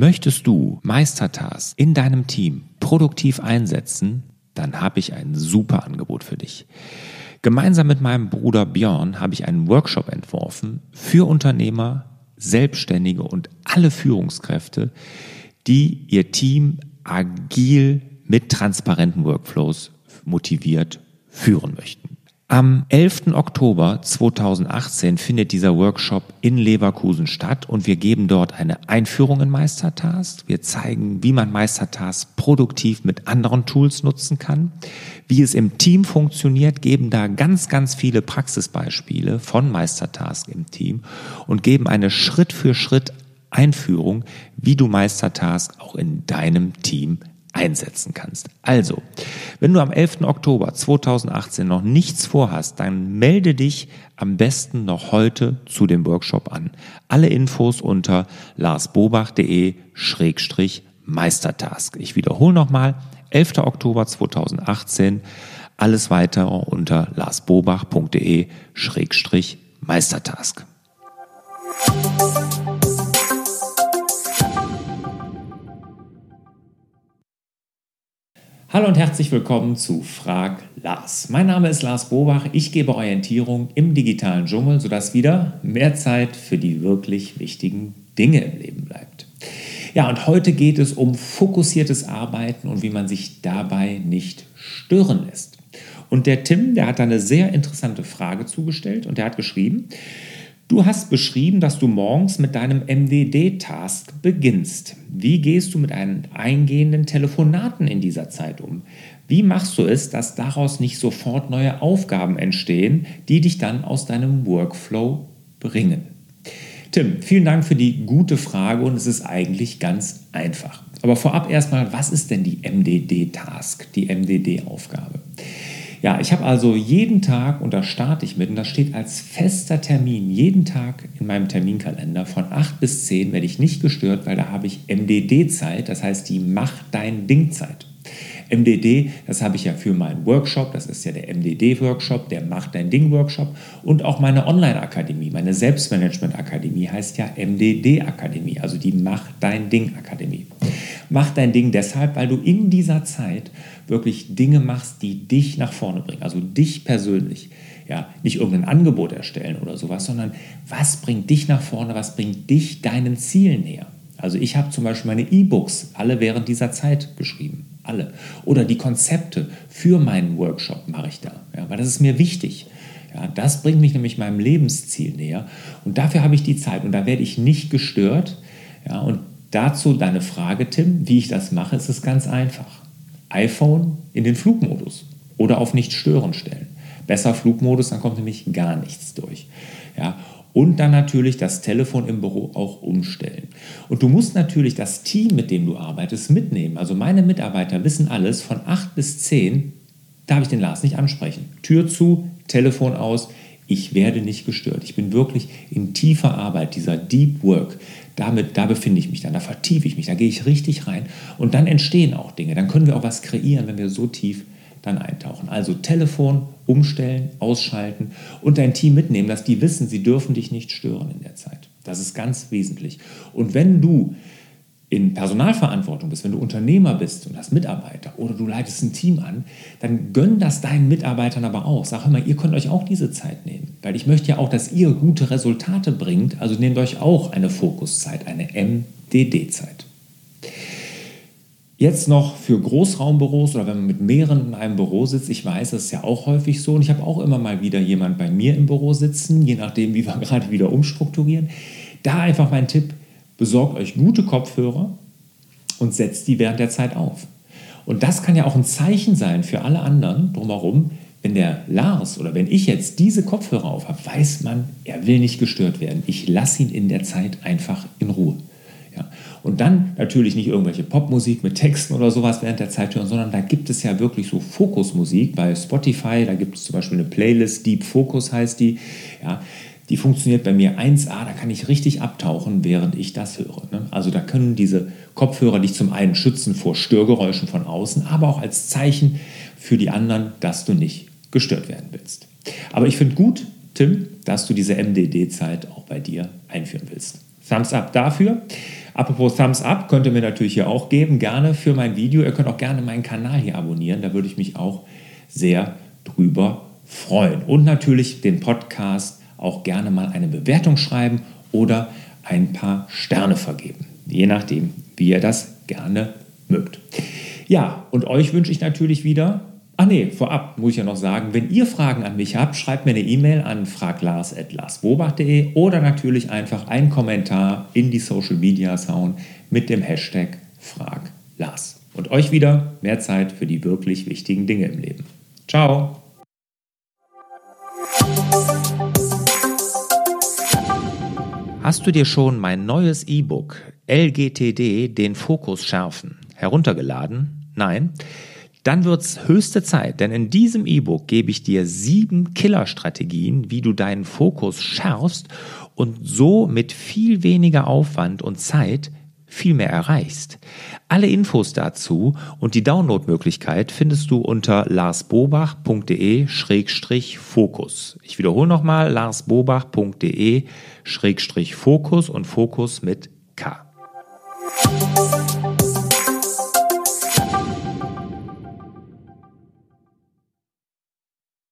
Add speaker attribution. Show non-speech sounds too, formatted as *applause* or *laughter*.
Speaker 1: Möchtest du Meistertask in deinem Team produktiv einsetzen, dann habe ich ein super Angebot für dich. Gemeinsam mit meinem Bruder Björn habe ich einen Workshop entworfen für Unternehmer, Selbstständige und alle Führungskräfte, die ihr Team agil mit transparenten Workflows motiviert führen möchten. Am 11. Oktober 2018 findet dieser Workshop in Leverkusen statt und wir geben dort eine Einführung in Meistertask. Wir zeigen, wie man Meistertask produktiv mit anderen Tools nutzen kann, wie es im Team funktioniert, geben da ganz, ganz viele Praxisbeispiele von Meistertask im Team und geben eine Schritt für Schritt Einführung, wie du Meistertask auch in deinem Team einsetzen kannst. Also, wenn du am 11. Oktober 2018 noch nichts vorhast, dann melde dich am besten noch heute zu dem Workshop an. Alle Infos unter larsbobach.de-meistertask. Ich wiederhole nochmal, 11. Oktober 2018, alles weitere unter larsbobach.de-meistertask. Hallo und herzlich willkommen zu Frag Lars. Mein Name ist Lars Bobach. Ich gebe Orientierung im digitalen Dschungel, sodass wieder mehr Zeit für die wirklich wichtigen Dinge im Leben bleibt. Ja, und heute geht es um fokussiertes Arbeiten und wie man sich dabei nicht stören lässt. Und der Tim, der hat da eine sehr interessante Frage zugestellt und der hat geschrieben, Du hast beschrieben, dass du morgens mit deinem MDD-Task beginnst. Wie gehst du mit einem eingehenden Telefonaten in dieser Zeit um? Wie machst du es, dass daraus nicht sofort neue Aufgaben entstehen, die dich dann aus deinem Workflow bringen? Tim, vielen Dank für die gute Frage und es ist eigentlich ganz einfach. Aber vorab erstmal, was ist denn die MDD-Task, die MDD-Aufgabe? Ja, ich habe also jeden Tag, und da starte ich mit, und das steht als fester Termin, jeden Tag in meinem Terminkalender von 8 bis 10 werde ich nicht gestört, weil da habe ich MDD-Zeit, das heißt die Mach dein Ding-Zeit. MDD, das habe ich ja für meinen Workshop, das ist ja der MDD-Workshop, der Macht dein Ding-Workshop und auch meine Online-Akademie, meine Selbstmanagement-Akademie heißt ja MDD-Akademie, also die Macht dein Ding-Akademie. Mach dein Ding deshalb, weil du in dieser Zeit wirklich Dinge machst, die dich nach vorne bringen, also dich persönlich. Ja, nicht irgendein Angebot erstellen oder sowas, sondern was bringt dich nach vorne, was bringt dich deinen Zielen näher. Also ich habe zum Beispiel meine E-Books alle während dieser Zeit geschrieben alle. Oder die Konzepte für meinen Workshop mache ich da, ja, weil das ist mir wichtig. Ja, das bringt mich nämlich meinem Lebensziel näher und dafür habe ich die Zeit und da werde ich nicht gestört. Ja, und dazu deine Frage, Tim, wie ich das mache, ist es ganz einfach. iPhone in den Flugmodus oder auf nicht stören stellen. Besser Flugmodus, dann kommt nämlich gar nichts durch. Ja, und dann natürlich das Telefon im Büro auch umstellen. Und du musst natürlich das Team, mit dem du arbeitest, mitnehmen. Also meine Mitarbeiter wissen alles, von 8 bis 10 darf ich den Lars nicht ansprechen. Tür zu, Telefon aus, ich werde nicht gestört. Ich bin wirklich in tiefer Arbeit, dieser Deep Work. Damit, da befinde ich mich dann, da vertiefe ich mich, da gehe ich richtig rein. Und dann entstehen auch Dinge. Dann können wir auch was kreieren, wenn wir so tief dann eintauchen. Also Telefon umstellen, ausschalten und dein Team mitnehmen, dass die wissen, sie dürfen dich nicht stören in der Zeit. Das ist ganz wesentlich. Und wenn du in Personalverantwortung bist, wenn du Unternehmer bist und hast Mitarbeiter oder du leitest ein Team an, dann gönn das deinen Mitarbeitern aber auch. Sag immer, ihr könnt euch auch diese Zeit nehmen, weil ich möchte ja auch, dass ihr gute Resultate bringt. Also nehmt euch auch eine Fokuszeit, eine MDD-Zeit. Jetzt noch für Großraumbüros oder wenn man mit mehreren in einem Büro sitzt, ich weiß, das ist ja auch häufig so und ich habe auch immer mal wieder jemand bei mir im Büro sitzen, je nachdem, wie wir *laughs* gerade wieder umstrukturieren. Da einfach mein Tipp, besorgt euch gute Kopfhörer und setzt die während der Zeit auf. Und das kann ja auch ein Zeichen sein für alle anderen drumherum, wenn der Lars oder wenn ich jetzt diese Kopfhörer auf habe, weiß man, er will nicht gestört werden. Ich lasse ihn in der Zeit einfach in Ruhe. Ja. Und dann natürlich nicht irgendwelche Popmusik mit Texten oder sowas während der Zeit hören, sondern da gibt es ja wirklich so Fokusmusik bei Spotify. Da gibt es zum Beispiel eine Playlist, Deep Focus heißt die. Ja, die funktioniert bei mir 1A, da kann ich richtig abtauchen, während ich das höre. Ne? Also da können diese Kopfhörer dich zum einen schützen vor Störgeräuschen von außen, aber auch als Zeichen für die anderen, dass du nicht gestört werden willst. Aber ich finde gut, Tim, dass du diese MDD-Zeit auch bei dir einführen willst. Thumbs up dafür. Apropos Thumbs up, könnt ihr mir natürlich hier auch geben, gerne für mein Video. Ihr könnt auch gerne meinen Kanal hier abonnieren, da würde ich mich auch sehr drüber freuen. Und natürlich den Podcast auch gerne mal eine Bewertung schreiben oder ein paar Sterne vergeben. Je nachdem, wie ihr das gerne mögt. Ja, und euch wünsche ich natürlich wieder Ach nee, vorab muss ich ja noch sagen, wenn ihr Fragen an mich habt, schreibt mir eine E-Mail an fraglars.larsbobach.de oder natürlich einfach einen Kommentar in die Social Media hauen mit dem Hashtag FragLars. Und euch wieder mehr Zeit für die wirklich wichtigen Dinge im Leben. Ciao! Hast du dir schon mein neues E-Book LGTD den Fokus schärfen heruntergeladen? Nein? dann wird's höchste Zeit, denn in diesem E-Book gebe ich dir sieben Killerstrategien, wie du deinen Fokus schärfst und so mit viel weniger Aufwand und Zeit viel mehr erreichst. Alle Infos dazu und die Downloadmöglichkeit findest du unter larsbobach.de-fokus. Ich wiederhole nochmal larsbobach.de-fokus und Fokus mit K.